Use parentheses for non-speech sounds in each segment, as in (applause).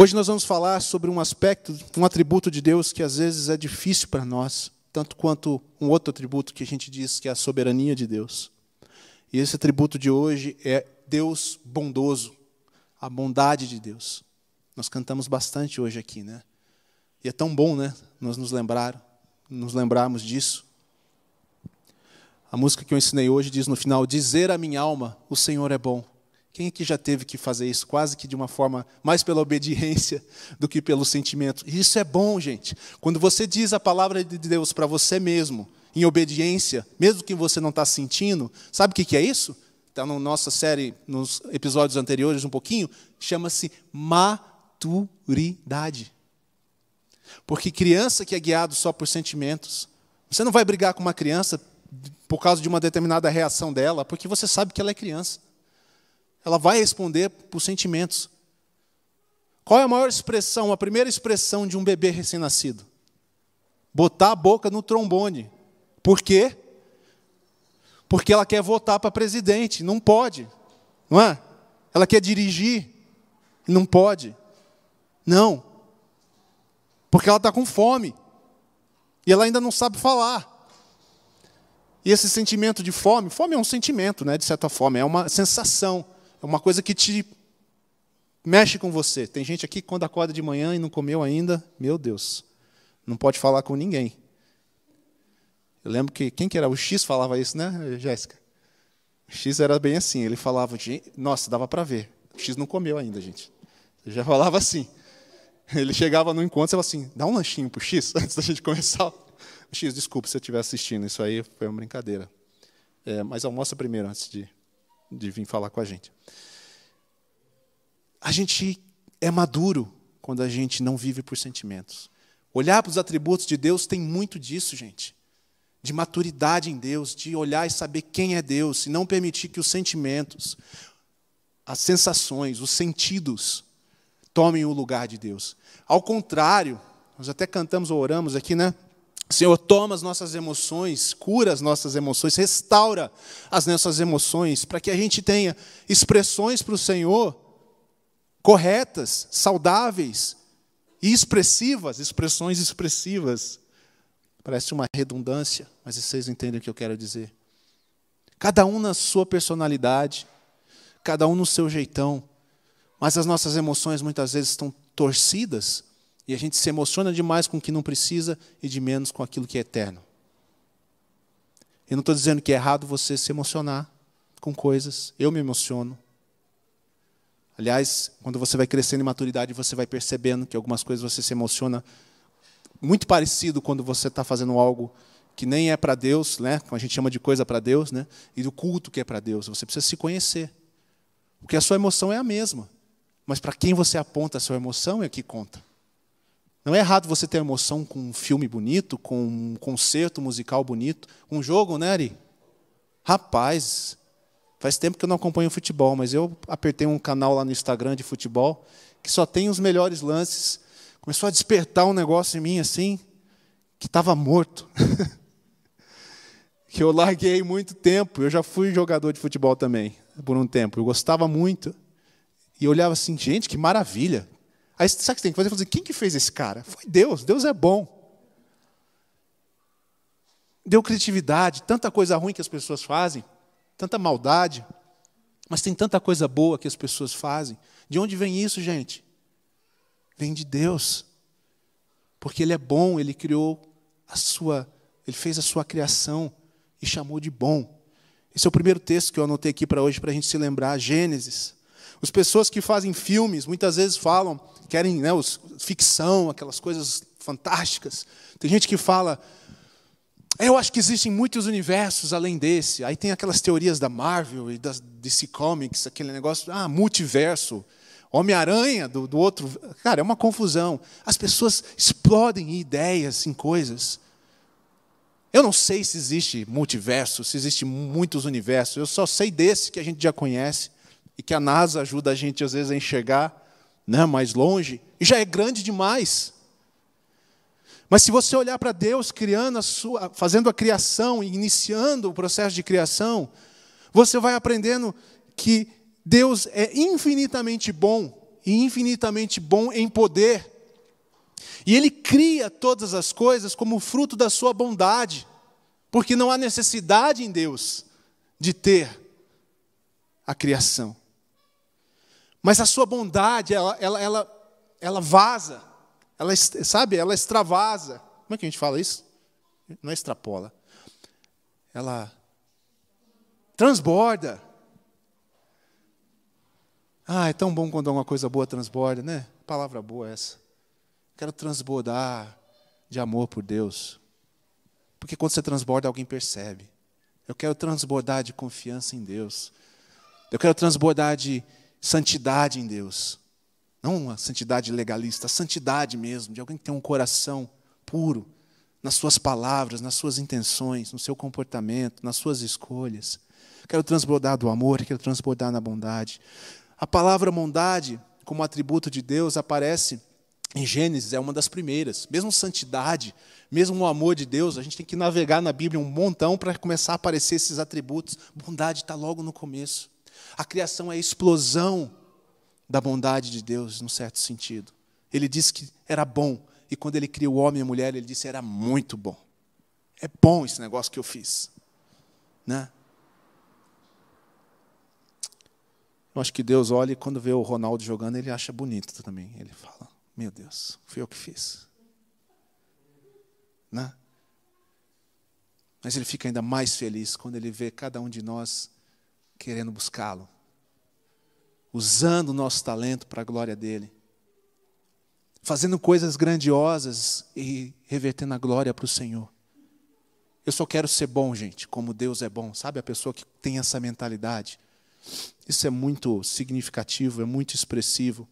Hoje nós vamos falar sobre um aspecto, um atributo de Deus que às vezes é difícil para nós, tanto quanto um outro atributo que a gente diz que é a soberania de Deus. E esse atributo de hoje é Deus bondoso, a bondade de Deus. Nós cantamos bastante hoje aqui, né? E é tão bom, né? Nós nos lembrar, nos lembrarmos disso. A música que eu ensinei hoje diz no final: Dizer a minha alma, o Senhor é bom. Quem aqui já teve que fazer isso, quase que de uma forma mais pela obediência (laughs) do que pelo sentimento? Isso é bom, gente. Quando você diz a palavra de Deus para você mesmo, em obediência, mesmo que você não está sentindo, sabe o que é isso? Está na nossa série, nos episódios anteriores, um pouquinho, chama-se maturidade. Porque criança que é guiado só por sentimentos, você não vai brigar com uma criança por causa de uma determinada reação dela, porque você sabe que ela é criança. Ela vai responder por sentimentos. Qual é a maior expressão, a primeira expressão de um bebê recém-nascido? Botar a boca no trombone. Por quê? Porque ela quer votar para presidente, não pode. Não é? Ela quer dirigir, não pode. Não. Porque ela está com fome. E ela ainda não sabe falar. E esse sentimento de fome, fome é um sentimento, né, de certa forma, é uma sensação, é uma coisa que te mexe com você. Tem gente aqui que quando acorda de manhã e não comeu ainda, meu Deus, não pode falar com ninguém. Eu lembro que quem que era o X falava isso, né, Jéssica? O X era bem assim, ele falava, nossa, dava para ver. O X não comeu ainda, gente. Ele já falava assim. Ele chegava no encontro e falava assim: dá um lanchinho pro X (laughs) antes da gente começar. X, desculpa se eu estiver assistindo, isso aí foi uma brincadeira. É, mas almoça primeiro antes de, de vir falar com a gente. A gente é maduro quando a gente não vive por sentimentos. Olhar para os atributos de Deus tem muito disso, gente. De maturidade em Deus, de olhar e saber quem é Deus, e não permitir que os sentimentos, as sensações, os sentidos tomem o lugar de Deus. Ao contrário, nós até cantamos ou oramos aqui, né? Senhor, toma as nossas emoções, cura as nossas emoções, restaura as nossas emoções, para que a gente tenha expressões para o Senhor corretas, saudáveis e expressivas, expressões expressivas. Parece uma redundância, mas vocês entendem o que eu quero dizer. Cada um na sua personalidade, cada um no seu jeitão, mas as nossas emoções muitas vezes estão torcidas e a gente se emociona demais com o que não precisa e de menos com aquilo que é eterno. Eu não estou dizendo que é errado você se emocionar com coisas. Eu me emociono. Aliás, quando você vai crescendo em maturidade, você vai percebendo que algumas coisas você se emociona muito parecido quando você está fazendo algo que nem é para Deus, né? Como a gente chama de coisa para Deus, né? E do culto que é para Deus. Você precisa se conhecer. Porque a sua emoção é a mesma. Mas para quem você aponta a sua emoção é que conta. Não é errado você ter emoção com um filme bonito, com um concerto musical bonito, um jogo, né, Ari? Rapaz, faz tempo que eu não acompanho futebol, mas eu apertei um canal lá no Instagram de futebol que só tem os melhores lances. Começou a despertar um negócio em mim assim, que estava morto. (laughs) que eu larguei muito tempo. Eu já fui jogador de futebol também, por um tempo. Eu gostava muito. E olhava assim, gente, que maravilha. Aí sabe o que você tem que fazer? Fazer, quem que fez esse cara? Foi Deus, Deus é bom. Deu criatividade, tanta coisa ruim que as pessoas fazem, tanta maldade, mas tem tanta coisa boa que as pessoas fazem. De onde vem isso, gente? Vem de Deus. Porque Ele é bom, Ele criou a sua, Ele fez a sua criação e chamou de bom. Esse é o primeiro texto que eu anotei aqui para hoje, para a gente se lembrar, Gênesis. As pessoas que fazem filmes muitas vezes falam, querem né, os, ficção, aquelas coisas fantásticas. Tem gente que fala, é, eu acho que existem muitos universos além desse. Aí tem aquelas teorias da Marvel e das DC Comics, aquele negócio, ah, multiverso. Homem-Aranha do, do outro. Cara, é uma confusão. As pessoas explodem ideias em coisas. Eu não sei se existe multiverso, se existe muitos universos. Eu só sei desse que a gente já conhece e que a NASA ajuda a gente às vezes a enxergar né, mais longe, e já é grande demais. Mas se você olhar para Deus criando a sua, fazendo a criação, iniciando o processo de criação, você vai aprendendo que Deus é infinitamente bom e infinitamente bom em poder. E Ele cria todas as coisas como fruto da sua bondade, porque não há necessidade em Deus de ter a criação. Mas a sua bondade, ela, ela, ela, ela vaza, ela, sabe, ela extravasa. Como é que a gente fala isso? Não é extrapola. Ela transborda. Ah, é tão bom quando alguma coisa boa transborda, né? Palavra boa essa. Quero transbordar de amor por Deus. Porque quando você transborda, alguém percebe. Eu quero transbordar de confiança em Deus. Eu quero transbordar de santidade em Deus. Não uma santidade legalista, a santidade mesmo, de alguém que tem um coração puro nas suas palavras, nas suas intenções, no seu comportamento, nas suas escolhas. Quero transbordar do amor, quero transbordar na bondade. A palavra bondade, como atributo de Deus, aparece em Gênesis, é uma das primeiras. Mesmo santidade, mesmo o amor de Deus, a gente tem que navegar na Bíblia um montão para começar a aparecer esses atributos. Bondade está logo no começo. A criação é a explosão da bondade de Deus, num certo sentido. Ele disse que era bom, e quando ele criou o homem e a mulher, ele disse era muito bom. É bom esse negócio que eu fiz. Né? Eu acho que Deus olha e quando vê o Ronaldo jogando, ele acha bonito também. Ele fala: Meu Deus, fui eu que fiz. Né? Mas ele fica ainda mais feliz quando ele vê cada um de nós querendo buscá-lo, usando o nosso talento para a glória dele, fazendo coisas grandiosas e revertendo a glória para o Senhor. Eu só quero ser bom, gente, como Deus é bom. Sabe a pessoa que tem essa mentalidade? Isso é muito significativo, é muito expressivo.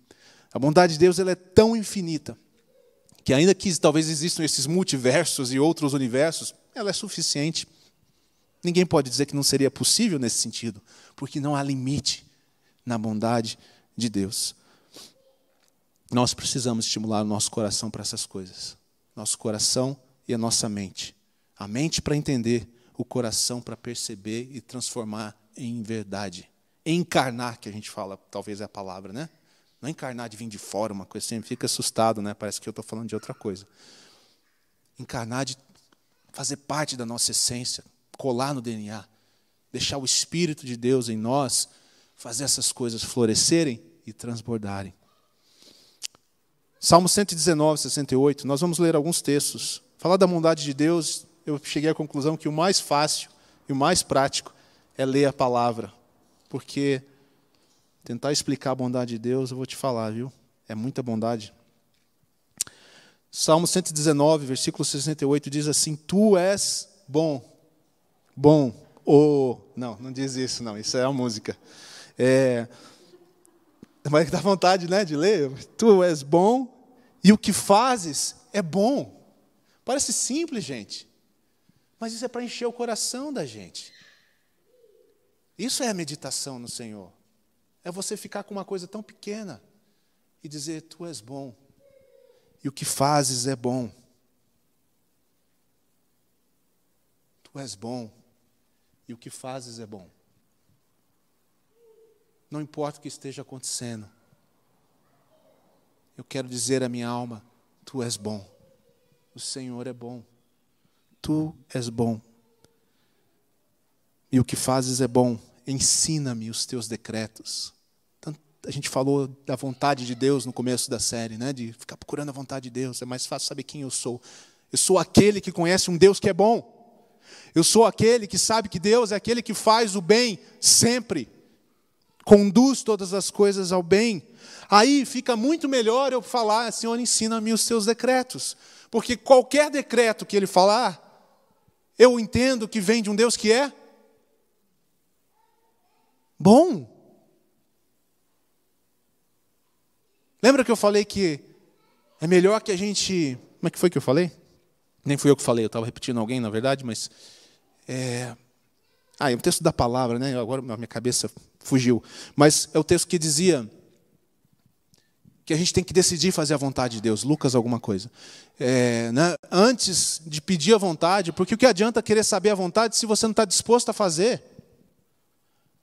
A bondade de Deus ela é tão infinita que ainda que talvez existam esses multiversos e outros universos, ela é suficiente Ninguém pode dizer que não seria possível nesse sentido, porque não há limite na bondade de Deus. Nós precisamos estimular o nosso coração para essas coisas. Nosso coração e a nossa mente. A mente para entender, o coração para perceber e transformar em verdade. Encarnar, que a gente fala, talvez é a palavra, né? Não encarnar de vir de fora, uma coisa assim, fica assustado, né? Parece que eu estou falando de outra coisa. Encarnar de fazer parte da nossa essência, colar no DNA, deixar o Espírito de Deus em nós fazer essas coisas florescerem e transbordarem. Salmo 119, 68, nós vamos ler alguns textos. Falar da bondade de Deus, eu cheguei à conclusão que o mais fácil e o mais prático é ler a palavra, porque tentar explicar a bondade de Deus, eu vou te falar, viu? É muita bondade. Salmo 119, versículo 68 diz assim: Tu és bom bom, ou. Não, não diz isso, não, isso é a música. É, mas dá vontade né, de ler. Tu és bom e o que fazes é bom. Parece simples, gente. Mas isso é para encher o coração da gente. Isso é a meditação no Senhor. É você ficar com uma coisa tão pequena e dizer: Tu és bom. E o que fazes é bom. Tu és bom e o que fazes é bom. Não importa o que esteja acontecendo, eu quero dizer à minha alma: Tu és bom, o Senhor é bom, Tu és bom. E o que fazes é bom, ensina-me os teus decretos. a gente falou da vontade de Deus no começo da série, né? de ficar procurando a vontade de Deus, é mais fácil saber quem eu sou. Eu sou aquele que conhece um Deus que é bom. Eu sou aquele que sabe que Deus é aquele que faz o bem sempre, conduz todas as coisas ao bem. Aí fica muito melhor eu falar, Senhor, ensina-me os seus decretos, porque qualquer decreto que ele falar, eu entendo que vem de um Deus que é bom. Lembra que eu falei que é melhor que a gente. Como é que foi que eu falei? Nem fui eu que falei, eu estava repetindo alguém, na verdade, mas. É... Ah, é um texto da palavra, né? Agora minha cabeça fugiu. Mas é o texto que dizia que a gente tem que decidir fazer a vontade de Deus. Lucas, alguma coisa. É, né? Antes de pedir a vontade, porque o que adianta querer saber a vontade se você não está disposto a fazer?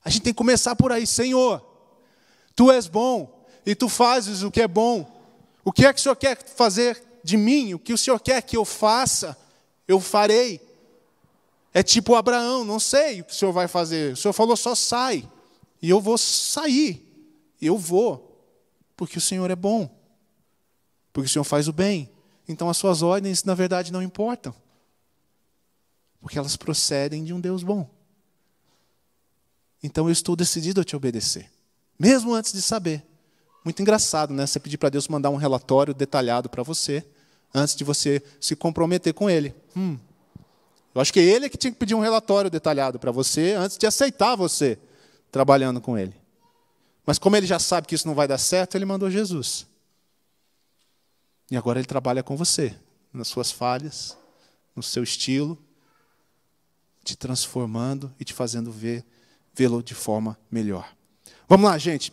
A gente tem que começar por aí, Senhor, Tu és bom, e tu fazes o que é bom. O que é que o Senhor quer fazer de mim? O que o Senhor quer que eu faça, eu farei. É tipo Abraão, não sei o que o Senhor vai fazer. O Senhor falou só sai. E eu vou sair. Eu vou. Porque o Senhor é bom. Porque o Senhor faz o bem. Então as suas ordens, na verdade, não importam. Porque elas procedem de um Deus bom. Então eu estou decidido a te obedecer. Mesmo antes de saber. Muito engraçado, né? Você pedir para Deus mandar um relatório detalhado para você, antes de você se comprometer com Ele. Hum. Eu acho que é Ele que tinha que pedir um relatório detalhado para você, antes de aceitar você trabalhando com Ele. Mas como Ele já sabe que isso não vai dar certo, Ele mandou Jesus. E agora Ele trabalha com você, nas suas falhas, no seu estilo, te transformando e te fazendo ver, vê-lo de forma melhor. Vamos lá, gente.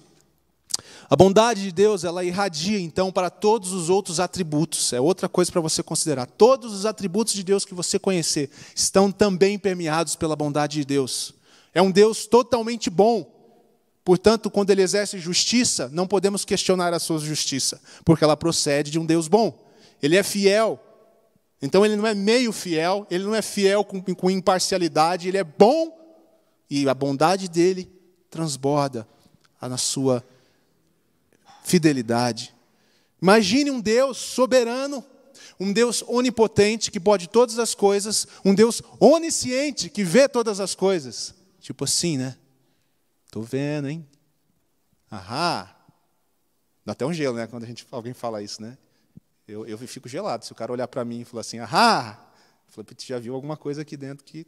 A bondade de Deus, ela irradia então para todos os outros atributos. É outra coisa para você considerar. Todos os atributos de Deus que você conhecer estão também permeados pela bondade de Deus. É um Deus totalmente bom. Portanto, quando ele exerce justiça, não podemos questionar a sua justiça, porque ela procede de um Deus bom. Ele é fiel. Então ele não é meio fiel, ele não é fiel com, com imparcialidade, ele é bom e a bondade dele transborda na sua fidelidade. Imagine um Deus soberano, um Deus onipotente que pode todas as coisas, um Deus onisciente que vê todas as coisas. Tipo assim, né? Estou vendo, hein? Ahá. Dá até um gelo, né? Quando a gente, alguém fala isso, né? Eu, eu fico gelado. Se o cara olhar para mim e falar assim, ahá, eu falo, já viu alguma coisa aqui dentro que.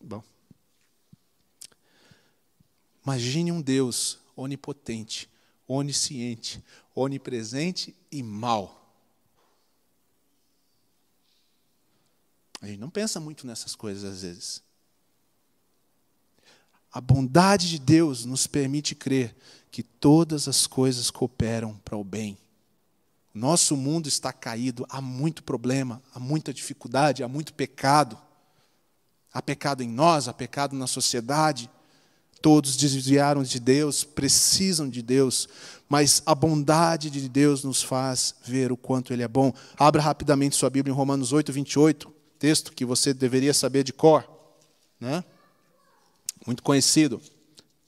Bom. Imagine um Deus onipotente, onisciente, onipresente e mal. A gente não pensa muito nessas coisas às vezes. A bondade de Deus nos permite crer que todas as coisas cooperam para o bem. Nosso mundo está caído, há muito problema, há muita dificuldade, há muito pecado. Há pecado em nós, há pecado na sociedade, Todos desviaram de Deus, precisam de Deus, mas a bondade de Deus nos faz ver o quanto Ele é bom. Abra rapidamente sua Bíblia em Romanos 8, 28, texto que você deveria saber de cor. Né? Muito conhecido.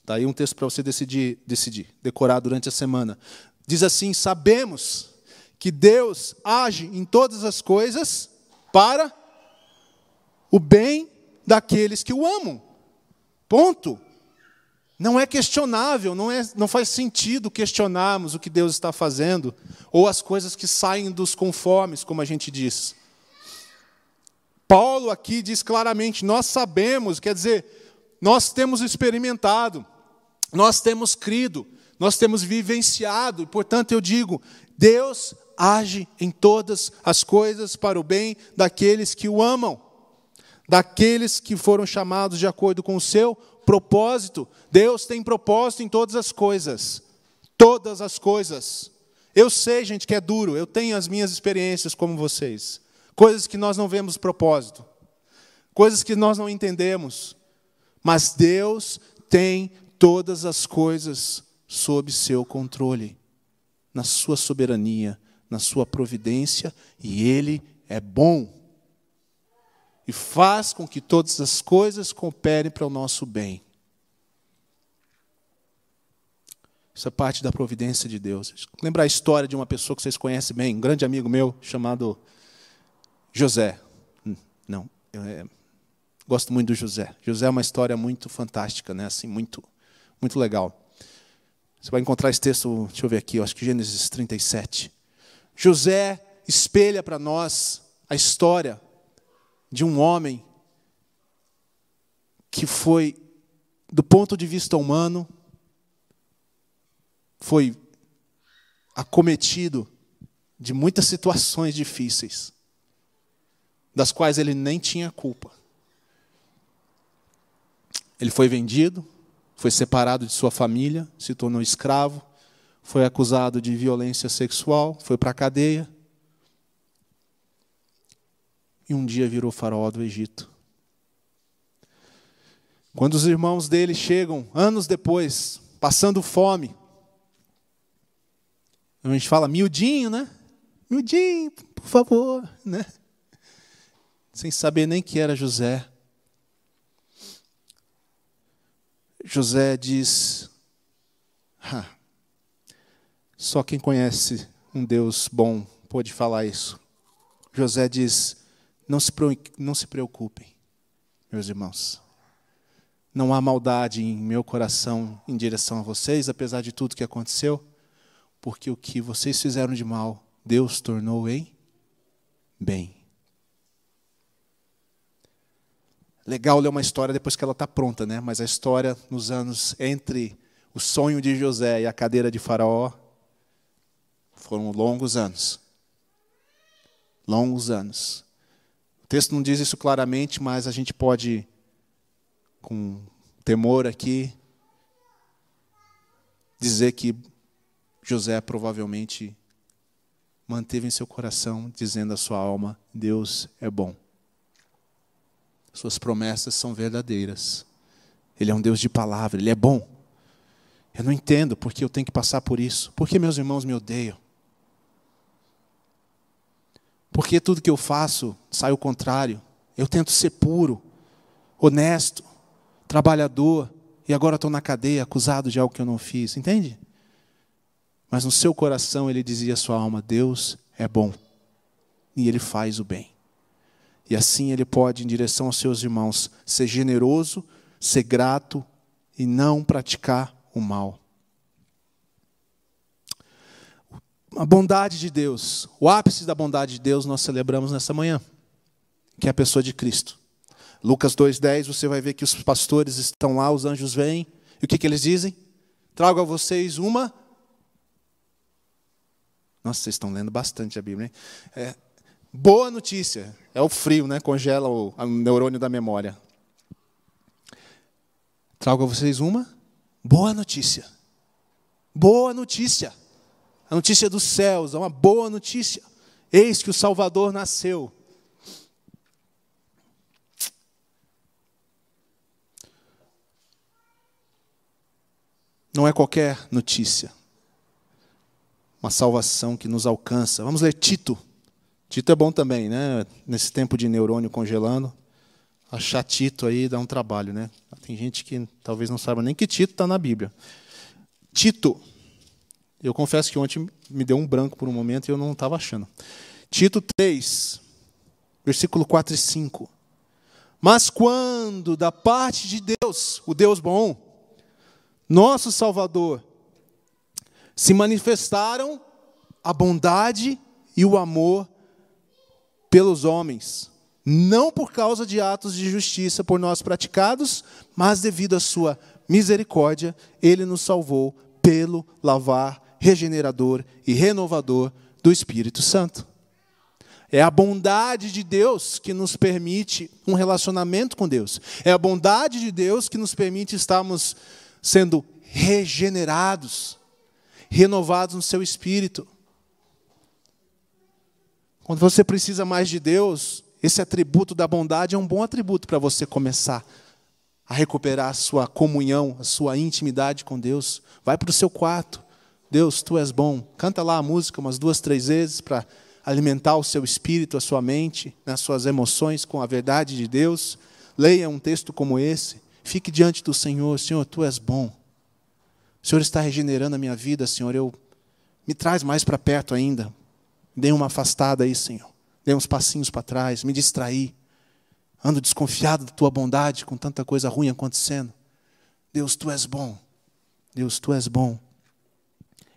Está aí um texto para você decidir, decidir, decorar durante a semana. Diz assim: Sabemos que Deus age em todas as coisas para o bem daqueles que o amam. Ponto. Não é questionável, não, é, não faz sentido questionarmos o que Deus está fazendo, ou as coisas que saem dos conformes, como a gente diz. Paulo aqui diz claramente: nós sabemos, quer dizer, nós temos experimentado, nós temos crido, nós temos vivenciado, portanto eu digo: Deus age em todas as coisas para o bem daqueles que o amam, daqueles que foram chamados de acordo com o seu propósito. Deus tem propósito em todas as coisas. Todas as coisas. Eu sei, gente, que é duro. Eu tenho as minhas experiências como vocês. Coisas que nós não vemos propósito. Coisas que nós não entendemos. Mas Deus tem todas as coisas sob seu controle, na sua soberania, na sua providência, e Ele é bom e faz com que todas as coisas cooperem para o nosso bem. É parte da providência de Deus. Lembrar a história de uma pessoa que vocês conhecem bem, um grande amigo meu chamado José. Hum, não, eu é, gosto muito do José. José é uma história muito fantástica, né? Assim, muito, muito legal. Você vai encontrar esse texto, deixa eu ver aqui, eu acho que Gênesis 37. José espelha para nós a história de um homem que foi, do ponto de vista humano, foi acometido de muitas situações difíceis, das quais ele nem tinha culpa. Ele foi vendido, foi separado de sua família, se tornou escravo, foi acusado de violência sexual, foi para a cadeia e um dia virou faraó do Egito. Quando os irmãos dele chegam, anos depois, passando fome, A gente fala miudinho, né? Miudinho, por favor, né? Sem saber nem que era José. José diz: ah, só quem conhece um Deus bom pode falar isso. José diz: não se, não se preocupem, meus irmãos. Não há maldade em meu coração em direção a vocês, apesar de tudo que aconteceu, porque o que vocês fizeram de mal, Deus tornou em bem. Legal ler uma história depois que ela está pronta, né? Mas a história nos anos entre o sonho de José e a cadeira de Faraó foram longos anos. Longos anos. O texto não diz isso claramente, mas a gente pode, com temor aqui, dizer que José provavelmente manteve em seu coração, dizendo à sua alma: Deus é bom. Suas promessas são verdadeiras. Ele é um Deus de palavra, Ele é bom. Eu não entendo porque eu tenho que passar por isso. Por que meus irmãos me odeiam? Porque tudo que eu faço sai o contrário. Eu tento ser puro, honesto, trabalhador, e agora estou na cadeia acusado de algo que eu não fiz. Entende? Mas no seu coração ele dizia à sua alma: Deus é bom. E ele faz o bem. E assim ele pode, em direção aos seus irmãos, ser generoso, ser grato e não praticar o mal. A bondade de Deus, o ápice da bondade de Deus nós celebramos nessa manhã, que é a pessoa de Cristo. Lucas 2,10, você vai ver que os pastores estão lá, os anjos vêm, e o que, que eles dizem? Trago a vocês uma. Nossa, vocês estão lendo bastante a Bíblia, hein? É, Boa notícia. É o frio, né? Congela o, o neurônio da memória. Trago a vocês uma boa notícia. Boa notícia. A notícia dos céus, é uma boa notícia. Eis que o Salvador nasceu. Não é qualquer notícia. Uma salvação que nos alcança. Vamos ler Tito Tito é bom também, né? Nesse tempo de neurônio congelando, achar Tito aí dá um trabalho, né? Tem gente que talvez não saiba nem que Tito está na Bíblia. Tito, eu confesso que ontem me deu um branco por um momento e eu não estava achando. Tito 3, versículo 4 e 5. Mas quando da parte de Deus, o Deus bom, nosso Salvador, se manifestaram a bondade e o amor pelos homens, não por causa de atos de justiça por nós praticados, mas devido à sua misericórdia, ele nos salvou pelo lavar regenerador e renovador do Espírito Santo. É a bondade de Deus que nos permite um relacionamento com Deus. É a bondade de Deus que nos permite estarmos sendo regenerados, renovados no seu espírito. Quando você precisa mais de Deus, esse atributo da bondade é um bom atributo para você começar a recuperar a sua comunhão, a sua intimidade com Deus. Vai para o seu quarto. Deus, tu és bom. Canta lá a música umas duas, três vezes para alimentar o seu espírito, a sua mente, as suas emoções com a verdade de Deus. Leia um texto como esse. Fique diante do Senhor. Senhor, tu és bom. O Senhor está regenerando a minha vida, Senhor. Eu me traz mais para perto ainda. Dei uma afastada aí, Senhor. Dei uns passinhos para trás, me distraí. Ando desconfiado da tua bondade, com tanta coisa ruim acontecendo. Deus, tu és bom. Deus, tu és bom.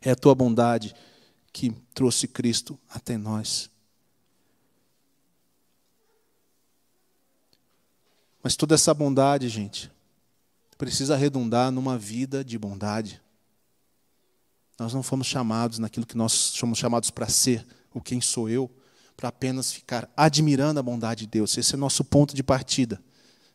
É a tua bondade que trouxe Cristo até nós. Mas toda essa bondade, gente, precisa redundar numa vida de bondade. Nós não fomos chamados naquilo que nós somos chamados para ser o quem sou eu, para apenas ficar admirando a bondade de Deus. Esse é nosso ponto de partida.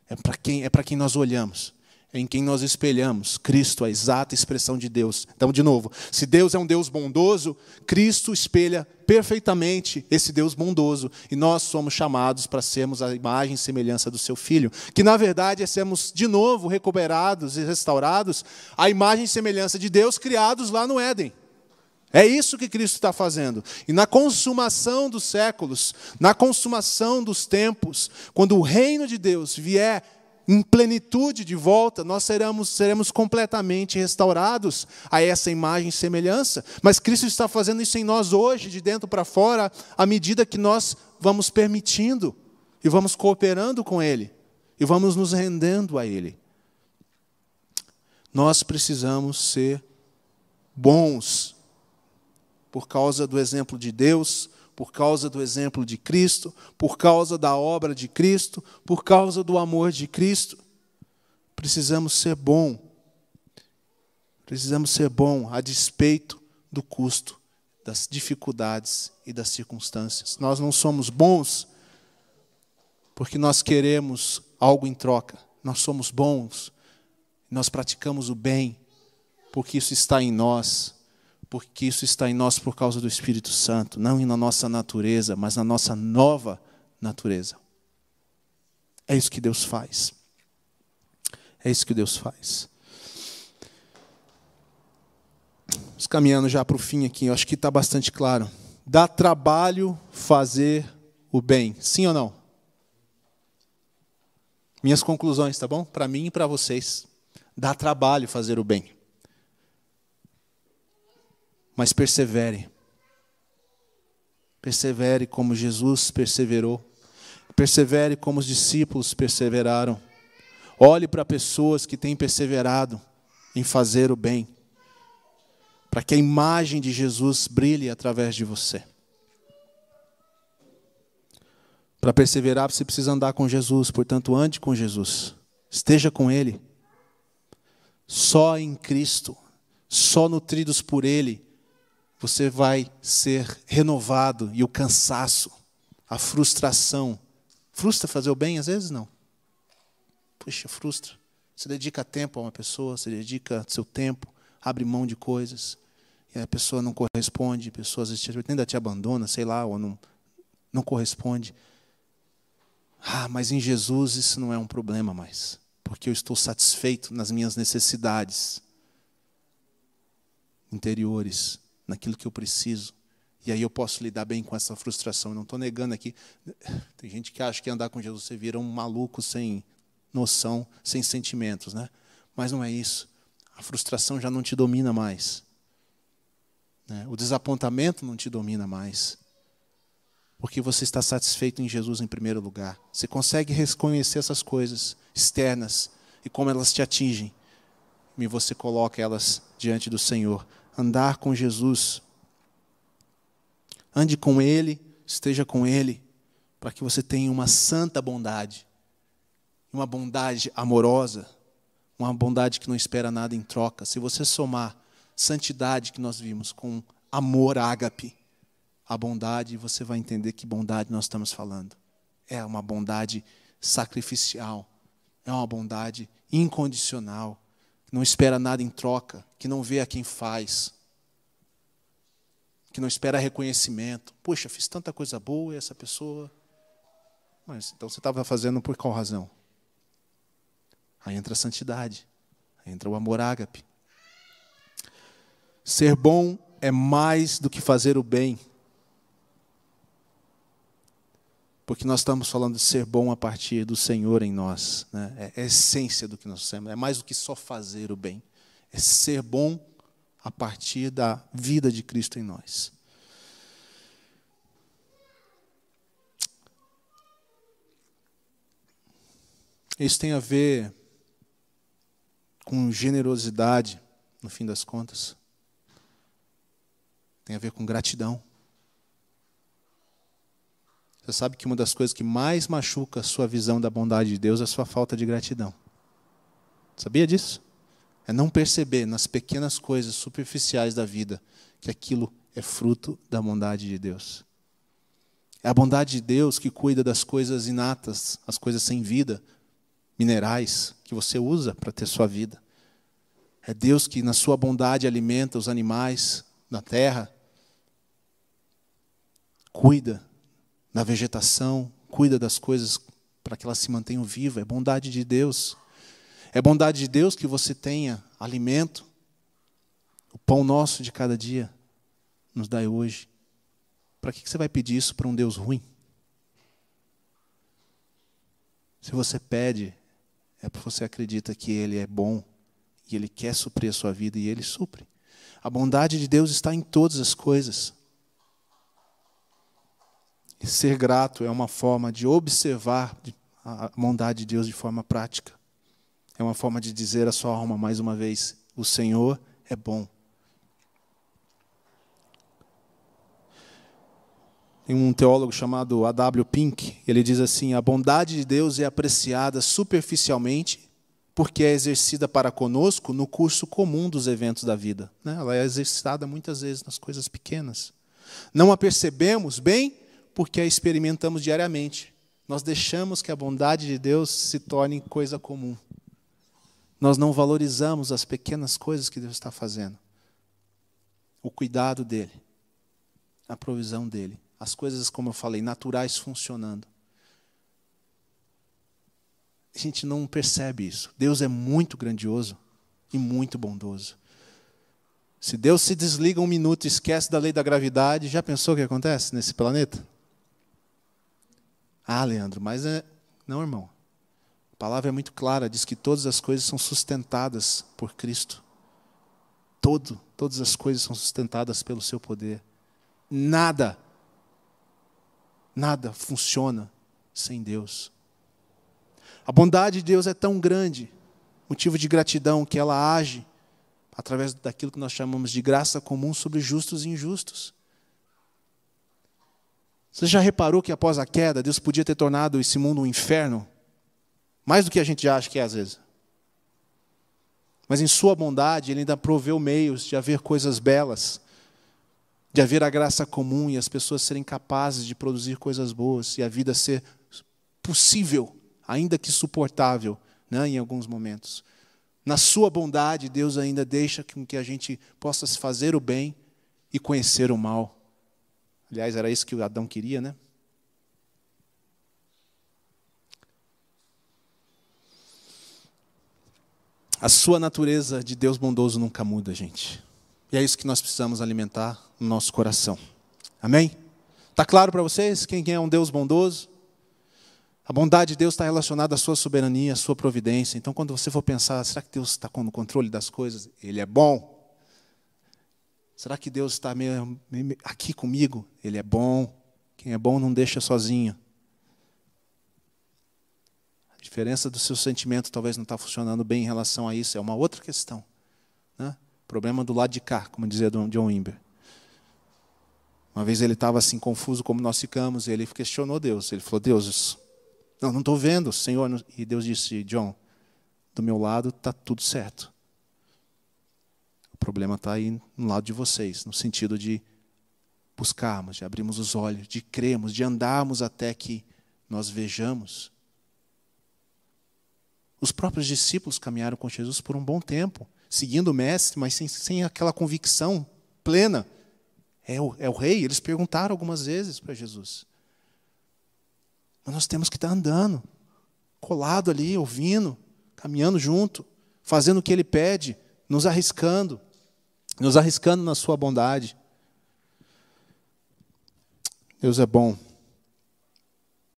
É para quem, é quem nós olhamos, em quem nós espelhamos. Cristo, a exata expressão de Deus. Então, de novo, se Deus é um Deus bondoso, Cristo espelha perfeitamente esse Deus bondoso. E nós somos chamados para sermos a imagem e semelhança do seu Filho. Que, na verdade, é sermos de novo recuperados e restaurados a imagem e semelhança de Deus criados lá no Éden. É isso que Cristo está fazendo. E na consumação dos séculos, na consumação dos tempos, quando o reino de Deus vier em plenitude de volta, nós seremos, seremos completamente restaurados a essa imagem e semelhança. Mas Cristo está fazendo isso em nós hoje, de dentro para fora, à medida que nós vamos permitindo e vamos cooperando com Ele e vamos nos rendendo a Ele. Nós precisamos ser bons por causa do exemplo de Deus, por causa do exemplo de Cristo, por causa da obra de Cristo, por causa do amor de Cristo. Precisamos ser bom. Precisamos ser bom a despeito do custo, das dificuldades e das circunstâncias. Nós não somos bons porque nós queremos algo em troca. Nós somos bons, nós praticamos o bem porque isso está em nós porque isso está em nós por causa do Espírito Santo, não na nossa natureza, mas na nossa nova natureza. É isso que Deus faz. É isso que Deus faz. Vamos caminhando já para o fim aqui, eu acho que está bastante claro. Dá trabalho fazer o bem, sim ou não? Minhas conclusões, tá bom? Para mim e para vocês. Dá trabalho fazer o bem mas persevere. Persevere como Jesus perseverou. Persevere como os discípulos perseveraram. Olhe para pessoas que têm perseverado em fazer o bem, para que a imagem de Jesus brilhe através de você. Para perseverar, você precisa andar com Jesus, portanto, ande com Jesus. Esteja com Ele. Só em Cristo, só nutridos por Ele, você vai ser renovado e o cansaço, a frustração. Frustra fazer o bem? Às vezes não. Puxa, frustra. Você dedica tempo a uma pessoa, você dedica seu tempo, abre mão de coisas, e a pessoa não corresponde, a pessoa às vezes ainda te abandona, sei lá, ou não, não corresponde. Ah, mas em Jesus isso não é um problema mais, porque eu estou satisfeito nas minhas necessidades interiores naquilo que eu preciso. E aí eu posso lidar bem com essa frustração. Eu não estou negando aqui. (laughs) Tem gente que acha que andar com Jesus você vira um maluco sem noção, sem sentimentos, né? Mas não é isso. A frustração já não te domina mais. Né? O desapontamento não te domina mais. Porque você está satisfeito em Jesus em primeiro lugar. Você consegue reconhecer essas coisas externas e como elas te atingem. E você coloca elas diante do Senhor andar com Jesus. Ande com Ele, esteja com Ele, para que você tenha uma santa bondade, uma bondade amorosa, uma bondade que não espera nada em troca. Se você somar santidade que nós vimos com amor ágape, a bondade, você vai entender que bondade nós estamos falando. É uma bondade sacrificial, é uma bondade incondicional não espera nada em troca, que não vê a quem faz, que não espera reconhecimento. Poxa, fiz tanta coisa boa e essa pessoa. Mas então você estava fazendo por qual razão? Aí entra a santidade, aí entra o amor ágape. Ser bom é mais do que fazer o bem. Porque nós estamos falando de ser bom a partir do Senhor em nós. Né? É a essência do que nós somos. É mais do que só fazer o bem. É ser bom a partir da vida de Cristo em nós. Isso tem a ver com generosidade, no fim das contas. Tem a ver com gratidão. Você sabe que uma das coisas que mais machuca a sua visão da bondade de Deus é a sua falta de gratidão. Sabia disso? É não perceber nas pequenas coisas superficiais da vida que aquilo é fruto da bondade de Deus. É a bondade de Deus que cuida das coisas inatas, as coisas sem vida, minerais que você usa para ter sua vida. É Deus que, na sua bondade, alimenta os animais na terra, cuida na vegetação, cuida das coisas para que elas se mantenham vivas. É bondade de Deus. É bondade de Deus que você tenha alimento, o pão nosso de cada dia. nos dai hoje. Para que você vai pedir isso para um Deus ruim? Se você pede, é porque você acredita que Ele é bom e Ele quer suprir a sua vida e Ele supre. A bondade de Deus está em todas as coisas. E ser grato é uma forma de observar a bondade de Deus de forma prática. É uma forma de dizer à sua alma mais uma vez: o Senhor é bom. Tem um teólogo chamado A.W. Pink, ele diz assim: a bondade de Deus é apreciada superficialmente porque é exercida para conosco no curso comum dos eventos da vida. Né? Ela é exercitada muitas vezes nas coisas pequenas. Não a percebemos bem porque a experimentamos diariamente. Nós deixamos que a bondade de Deus se torne coisa comum. Nós não valorizamos as pequenas coisas que Deus está fazendo. O cuidado dele, a provisão dele, as coisas, como eu falei, naturais funcionando. A gente não percebe isso. Deus é muito grandioso e muito bondoso. Se Deus se desliga um minuto e esquece da lei da gravidade, já pensou o que acontece nesse planeta? Ah, Leandro, mas é. Não, irmão. A palavra é muito clara, diz que todas as coisas são sustentadas por Cristo. Todo, todas as coisas são sustentadas pelo seu poder. Nada, nada funciona sem Deus. A bondade de Deus é tão grande, motivo de gratidão, que ela age através daquilo que nós chamamos de graça comum sobre justos e injustos. Você já reparou que após a queda, Deus podia ter tornado esse mundo um inferno? Mais do que a gente já acha que é às vezes. Mas em Sua bondade, Ele ainda proveu meios de haver coisas belas, de haver a graça comum e as pessoas serem capazes de produzir coisas boas e a vida ser possível, ainda que suportável, né, em alguns momentos. Na Sua bondade, Deus ainda deixa com que a gente possa se fazer o bem e conhecer o mal. Aliás, era isso que o Adão queria, né? A sua natureza de Deus bondoso nunca muda, gente. E é isso que nós precisamos alimentar no nosso coração. Amém? Está claro para vocês quem é um Deus bondoso? A bondade de Deus está relacionada à sua soberania, à sua providência. Então, quando você for pensar, será que Deus está no controle das coisas? Ele é bom. Será que Deus está aqui comigo? Ele é bom. Quem é bom não deixa sozinho. A diferença do seu sentimento talvez não está funcionando bem em relação a isso. É uma outra questão. Né? Problema do lado de cá, como dizia John Wimber. Uma vez ele estava assim confuso como nós ficamos, e ele questionou Deus. Ele falou: Deus, não, não estou vendo, Senhor. E Deus disse: John, do meu lado está tudo certo. O problema está aí no lado de vocês, no sentido de buscarmos, de abrirmos os olhos, de crermos, de andarmos até que nós vejamos. Os próprios discípulos caminharam com Jesus por um bom tempo, seguindo o Mestre, mas sem, sem aquela convicção plena. É o, é o rei? Eles perguntaram algumas vezes para Jesus. Mas nós temos que estar andando, colado ali, ouvindo, caminhando junto, fazendo o que ele pede, nos arriscando nos arriscando na sua bondade. Deus é bom.